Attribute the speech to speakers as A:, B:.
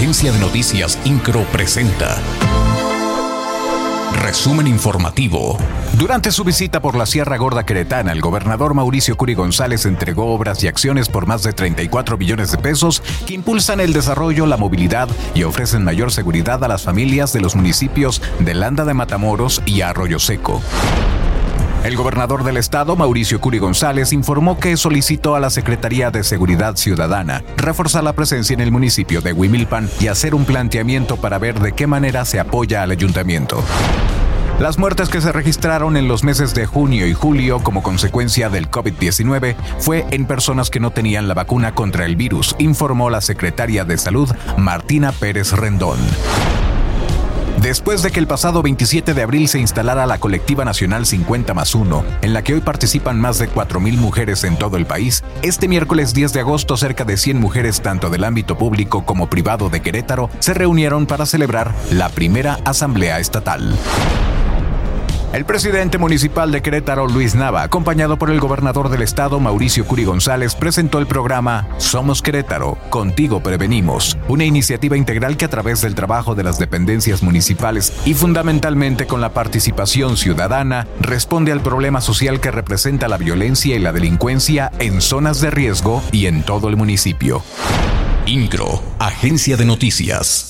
A: Agencia de Noticias Incro presenta. Resumen informativo. Durante su visita por la Sierra Gorda Queretana, el gobernador Mauricio Curi González entregó obras y acciones por más de 34 millones de pesos que impulsan el desarrollo, la movilidad y ofrecen mayor seguridad a las familias de los municipios de Landa de Matamoros y Arroyo Seco. El gobernador del estado, Mauricio Curi González, informó que solicitó a la Secretaría de Seguridad Ciudadana reforzar la presencia en el municipio de Huimilpan y hacer un planteamiento para ver de qué manera se apoya al ayuntamiento. Las muertes que se registraron en los meses de junio y julio como consecuencia del COVID-19 fue en personas que no tenían la vacuna contra el virus, informó la secretaria de Salud, Martina Pérez Rendón. Después de que el pasado 27 de abril se instalara la colectiva nacional 50 más 1, en la que hoy participan más de 4.000 mujeres en todo el país, este miércoles 10 de agosto cerca de 100 mujeres tanto del ámbito público como privado de Querétaro se reunieron para celebrar la primera asamblea estatal. El presidente municipal de Querétaro, Luis Nava, acompañado por el gobernador del estado, Mauricio Curi González, presentó el programa Somos Querétaro, Contigo Prevenimos, una iniciativa integral que a través del trabajo de las dependencias municipales y fundamentalmente con la participación ciudadana, responde al problema social que representa la violencia y la delincuencia en zonas de riesgo y en todo el municipio. INCRO, Agencia de Noticias.